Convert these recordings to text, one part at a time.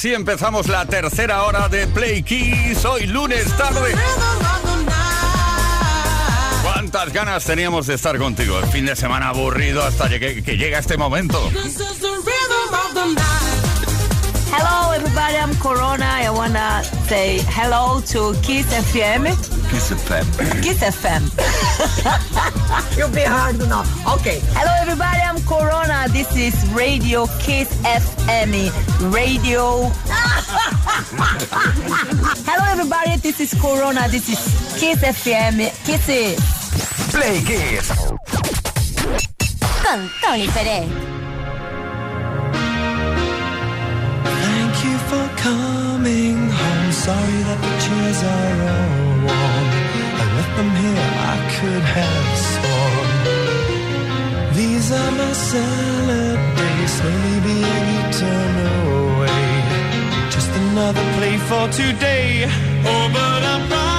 Así empezamos la tercera hora de Play Kiss. Hoy lunes tarde. ¿Cuántas ganas teníamos de estar contigo? El fin de semana aburrido hasta que, llega este momento. Hello, everybody. I'm Corona. I wanna say hello to Kiss FM. Kiss FM. Kiss FM. You'll be hard enough. Okay. Hello, everybody. I'm Corona. This is Radio Kiss FM. Radio. Hello, everybody. This is Corona. This is Kiss FM. Kiss it. Play Kiss. Con Tony Pérez. Thank you for coming home. Sorry that the chairs are all warm. I left them here, I could have sworn. These are my salad days, slowly being eaten away. Just another play for today. Oh, but I'm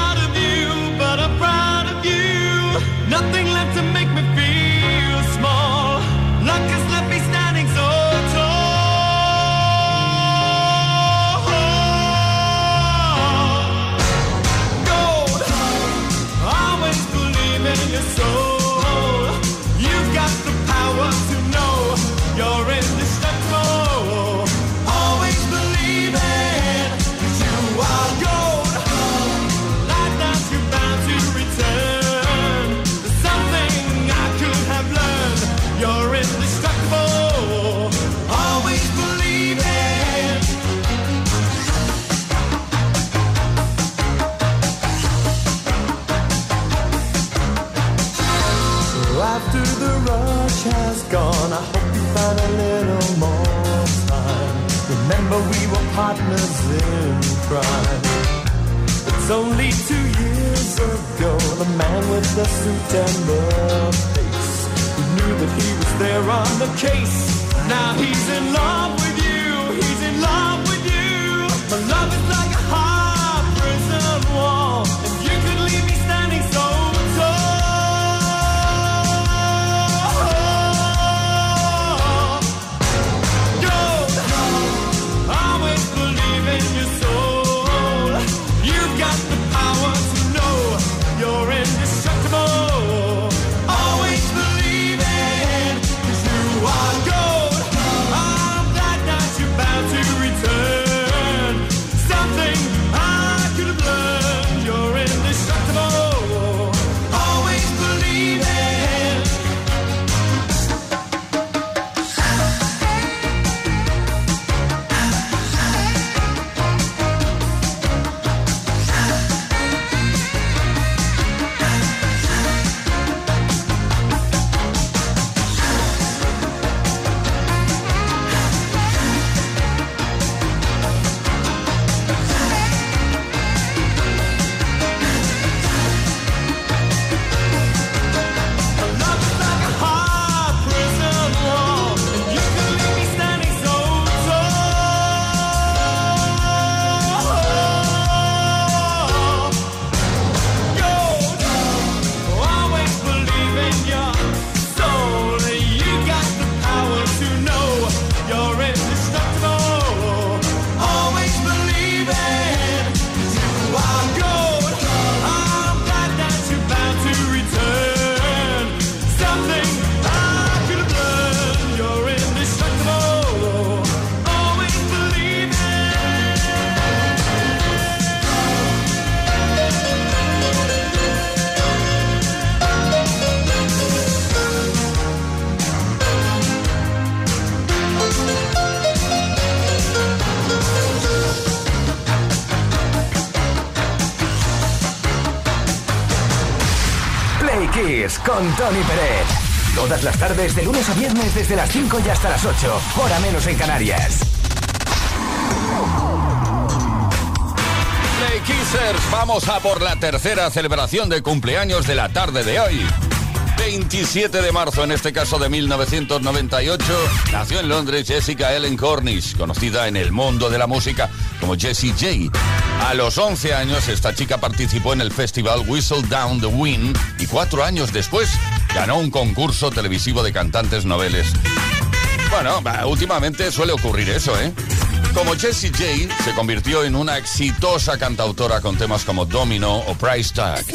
Con Tony Pérez. Todas las tardes, de lunes a viernes, desde las 5 y hasta las 8. Hora menos en Canarias. Play Kissers, vamos a por la tercera celebración de cumpleaños de la tarde de hoy. 27 de marzo, en este caso de 1998, nació en Londres Jessica Ellen Cornish, conocida en el mundo de la música como Jessie J. A los 11 años, esta chica participó en el festival Whistle Down the Wind y cuatro años después ganó un concurso televisivo de cantantes noveles. Bueno, últimamente suele ocurrir eso, ¿eh? Como Jessie J se convirtió en una exitosa cantautora con temas como Domino o Price Tag.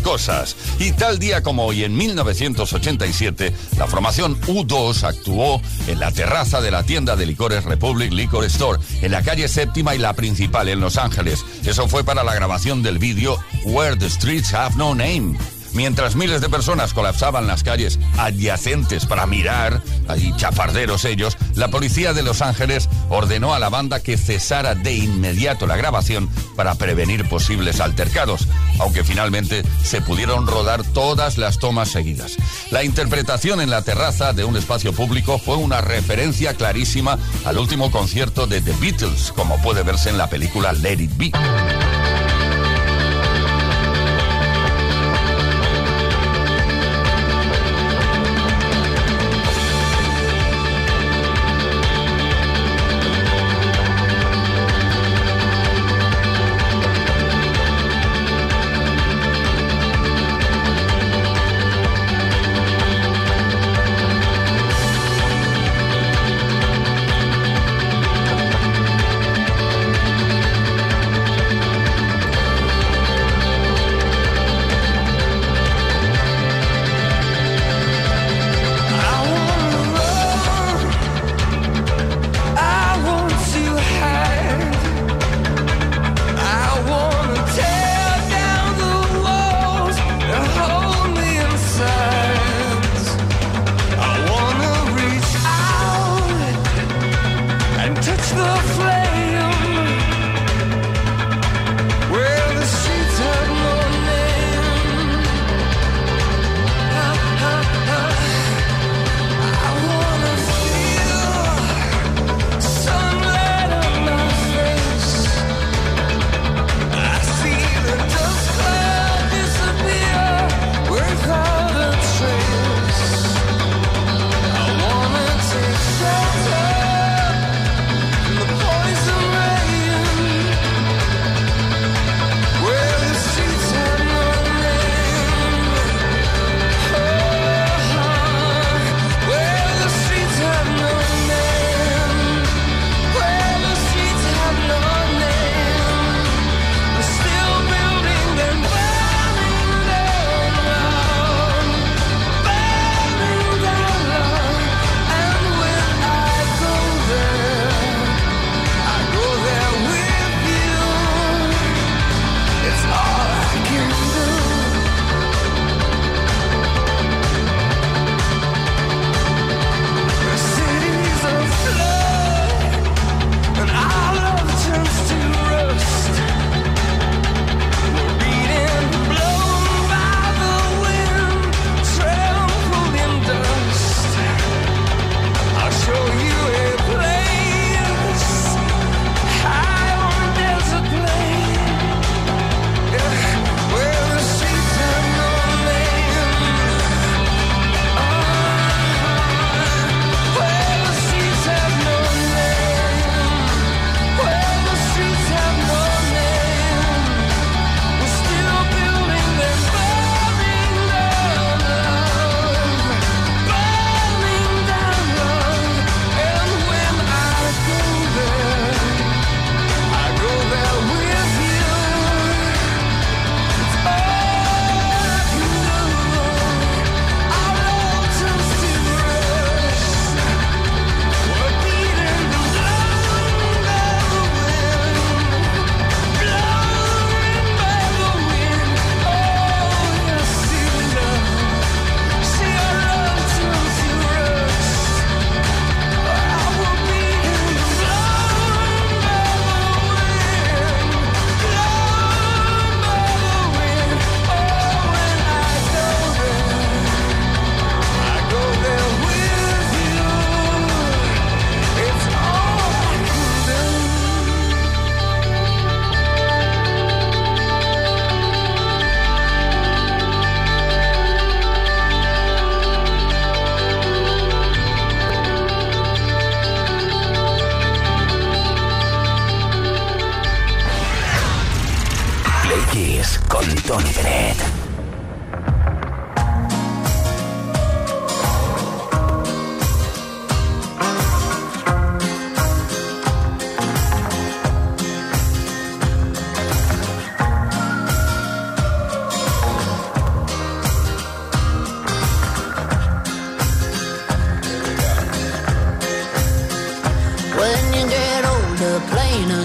Cosas. Y tal día como hoy, en 1987, la formación U2 actuó en la terraza de la tienda de licores Republic Liquor Store, en la calle séptima y la principal, en Los Ángeles. Eso fue para la grabación del vídeo Where the Streets Have No Name. Mientras miles de personas colapsaban las calles adyacentes para mirar, allí chafarderos ellos, la policía de Los Ángeles ordenó a la banda que cesara de inmediato la grabación para prevenir posibles altercados, aunque finalmente se pudieron rodar todas las tomas seguidas. La interpretación en la terraza de un espacio público fue una referencia clarísima al último concierto de The Beatles, como puede verse en la película Let It Be.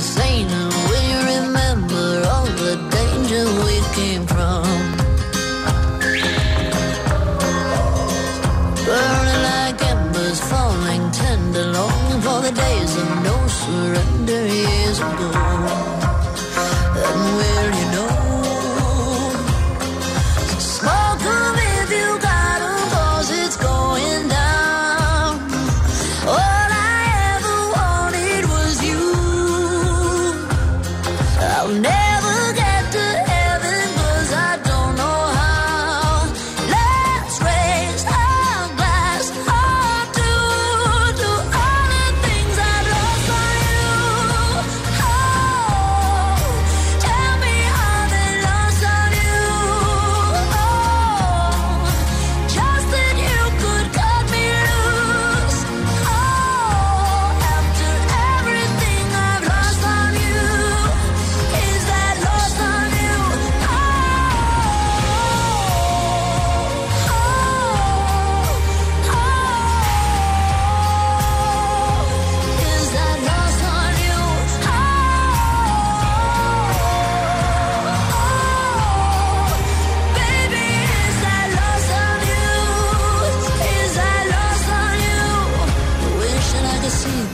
saying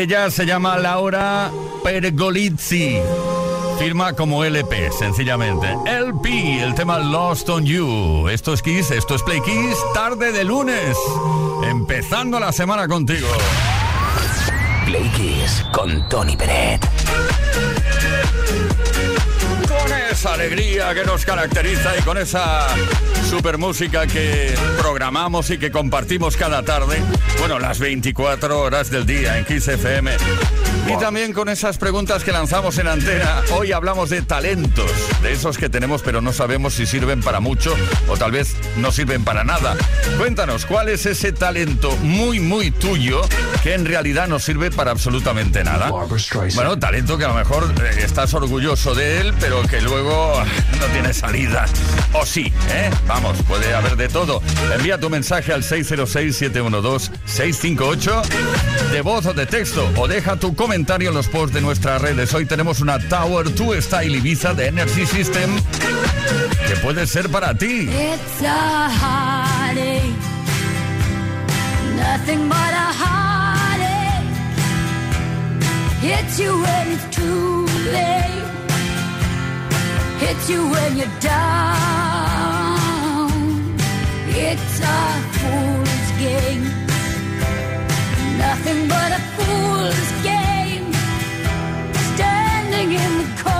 Ella se llama Laura Pergolizzi. Firma como LP, sencillamente. LP, el tema Lost on You. Esto es Kiss, esto es Play Kiss, tarde de lunes. Empezando la semana contigo. Play Kiss con Tony Peret esa alegría que nos caracteriza y con esa super música que programamos y que compartimos cada tarde, bueno, las 24 horas del día en 15 FM. Y también con esas preguntas que lanzamos en antena, hoy hablamos de talentos, de esos que tenemos pero no sabemos si sirven para mucho o tal vez no sirven para nada. Cuéntanos, ¿cuál es ese talento muy, muy tuyo que en realidad no sirve para absolutamente nada? Bueno, talento que a lo mejor eh, estás orgulloso de él, pero que luego no tiene salida. O sí, ¿eh? Vamos, puede haber de todo. Envía tu mensaje al 606-712-658 de voz o de texto o deja tu comentario en los posts de nuestras redes. Hoy tenemos una Tower 2 Style Ibiza de Energy System que puede ser para ti. It's a nothing but a heartache. Hits you when it's too late, hits you when you're down. It's a fool's game, nothing but a fool's game. In the cold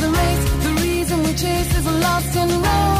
the race? The reason we chase is a lost in romance.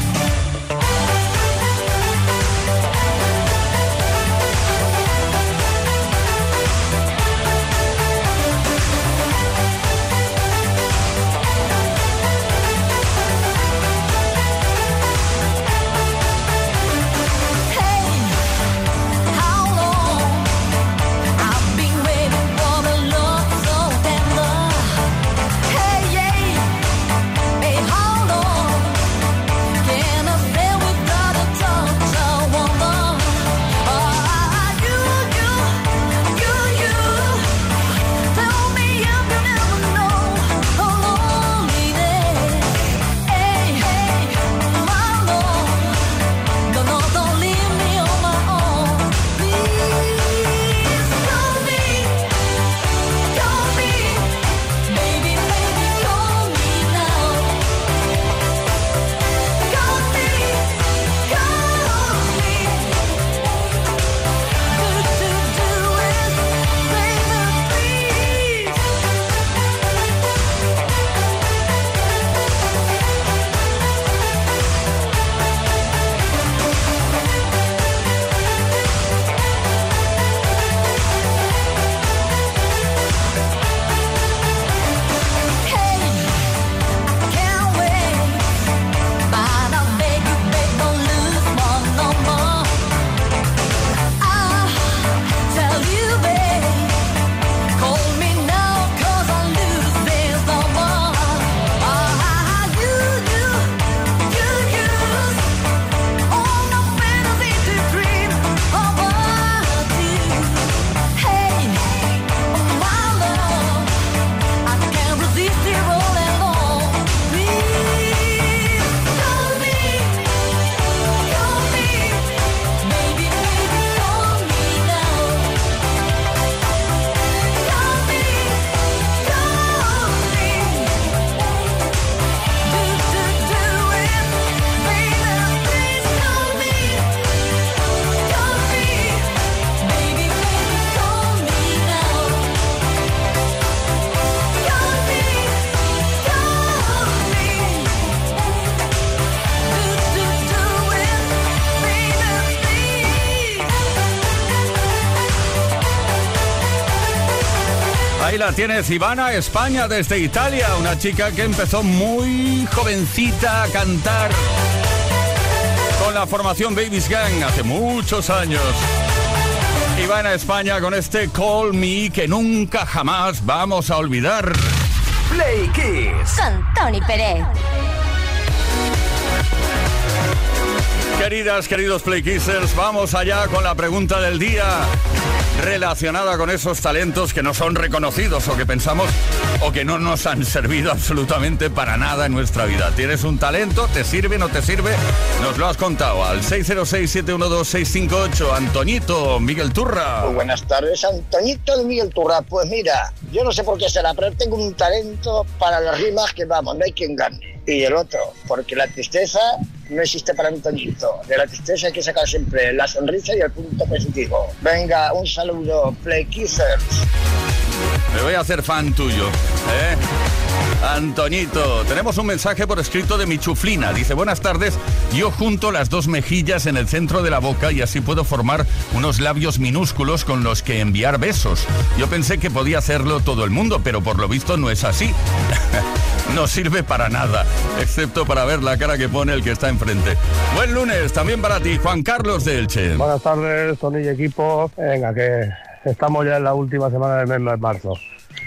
La tienes, Ivana, España, desde Italia. Una chica que empezó muy jovencita a cantar con la formación Babies Gang hace muchos años. Ivana, España, con este Call Me que nunca jamás vamos a olvidar. Play Kiss. Con Tony Pérez. Queridas, queridos Play Kissers, vamos allá con la pregunta del día relacionada con esos talentos que no son reconocidos o que pensamos o que no nos han servido absolutamente para nada en nuestra vida. ¿Tienes un talento? ¿Te sirve? ¿No te sirve? Nos lo has contado al 606-712-658. Antoñito, Miguel Turra. Muy buenas tardes, Antoñito de Miguel Turra. Pues mira, yo no sé por qué será, pero tengo un talento para las rimas que vamos, no hay quien gane. Y el otro, porque la tristeza no existe para Antoñito. De la tristeza hay que sacar siempre la sonrisa y el punto positivo. Venga, un saludo, Play Kissers. Me voy a hacer fan tuyo. ¿eh? Antoñito, tenemos un mensaje por escrito de mi chuflina. Dice, buenas tardes, yo junto las dos mejillas en el centro de la boca y así puedo formar unos labios minúsculos con los que enviar besos. Yo pensé que podía hacerlo todo el mundo, pero por lo visto no es así. no sirve para nada, excepto para ver la cara que pone el que está enfrente. Buen lunes, también para ti, Juan Carlos de Elche. Buenas tardes, Tony y equipo. Venga, que estamos ya en la última semana del mes de marzo.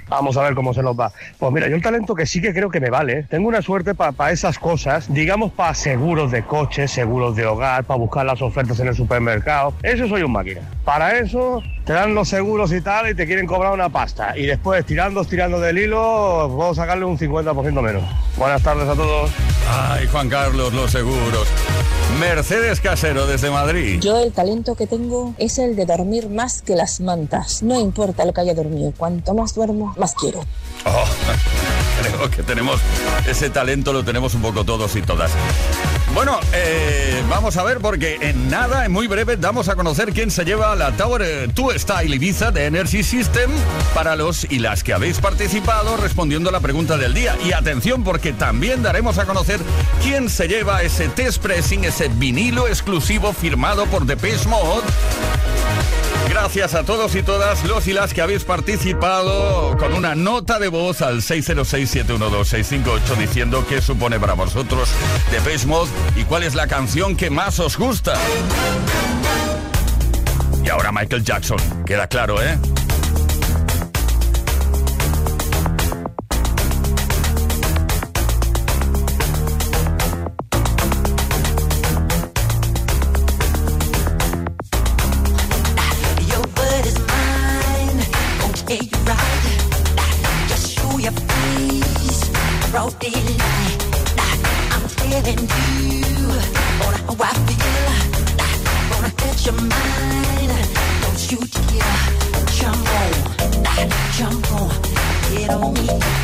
Vamos a ver cómo se nos va. Pues mira, yo el talento que sí que creo que me vale. Tengo una suerte para esas cosas, digamos para seguros de coches, seguros de hogar, para buscar las ofertas en el supermercado. Eso soy un máquina. Para eso te dan los seguros y tal y te quieren cobrar una pasta. Y después, tirando, tirando del hilo, puedo sacarle un 50% menos. Buenas tardes a todos. Ay, Juan Carlos, los seguros. Mercedes Casero desde Madrid. Yo el talento que tengo es el de dormir más que las mantas. No importa lo que haya dormido, cuanto más duermo, más quiero. Oh, creo que tenemos ese talento, lo tenemos un poco todos y todas. Bueno, eh, vamos a ver porque en nada, en muy breve, damos a conocer quién se lleva la Tower eh, Two Style Ibiza de Energy System para los y las que habéis participado respondiendo a la pregunta del día. Y atención porque también daremos a conocer quién se lleva ese test pressing, ese vinilo exclusivo firmado por The Mode Gracias a todos y todas los y las que habéis participado con una nota de voz al 606-712-658 diciendo qué supone para vosotros Depeche Mode y cuál es la canción que más os gusta. Y ahora Michael Jackson, queda claro, ¿eh? Jump on, jump on, get on me.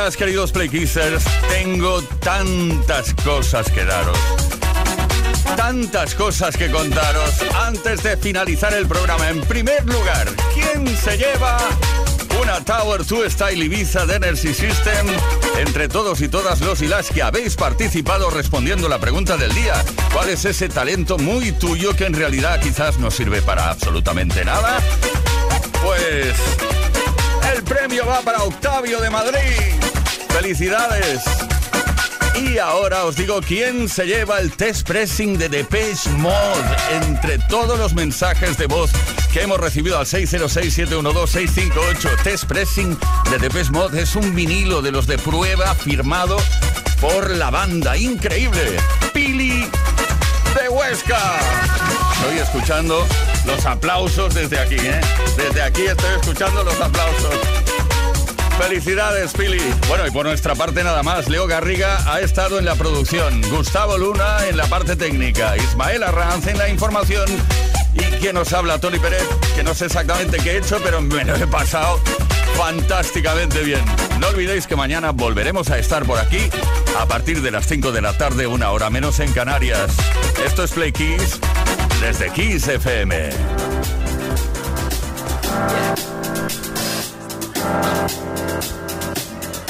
Queridos Playkissers, tengo tantas cosas que daros. Tantas cosas que contaros antes de finalizar el programa. En primer lugar, ¿quién se lleva una Tower 2 Style Ibiza de Energy System? Entre todos y todas los y las que habéis participado respondiendo la pregunta del día. ¿Cuál es ese talento muy tuyo que en realidad quizás no sirve para absolutamente nada? Pues el premio va para Octavio de Madrid. ¡Felicidades! Y ahora os digo quién se lleva el test pressing de Depeche Mode entre todos los mensajes de voz que hemos recibido al 606-712-658. Test pressing de Depeche Mode es un vinilo de los de prueba firmado por la banda. Increíble. Pili de Huesca. Estoy escuchando los aplausos desde aquí, ¿eh? Desde aquí estoy escuchando los aplausos. Felicidades, Pili. Bueno, y por nuestra parte nada más. Leo Garriga ha estado en la producción, Gustavo Luna en la parte técnica, Ismael Arranz en la información y quien nos habla, Tony Pérez, que no sé exactamente qué he hecho, pero me lo he pasado fantásticamente bien. No olvidéis que mañana volveremos a estar por aquí a partir de las 5 de la tarde, una hora menos en Canarias. Esto es Play Kiss desde Kiss FM.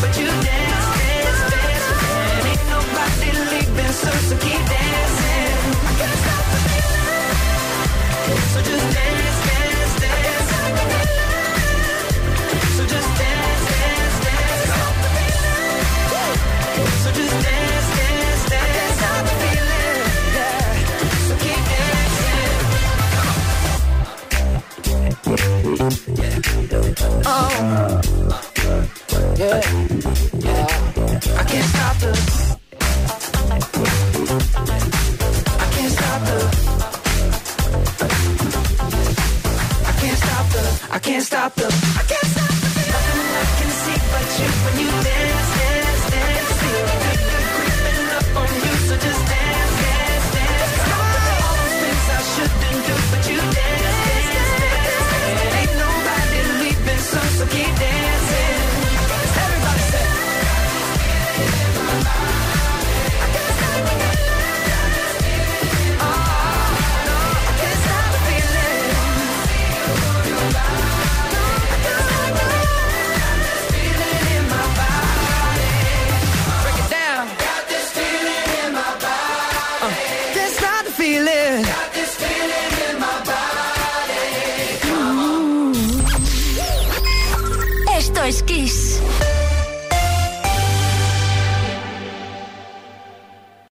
But you dance,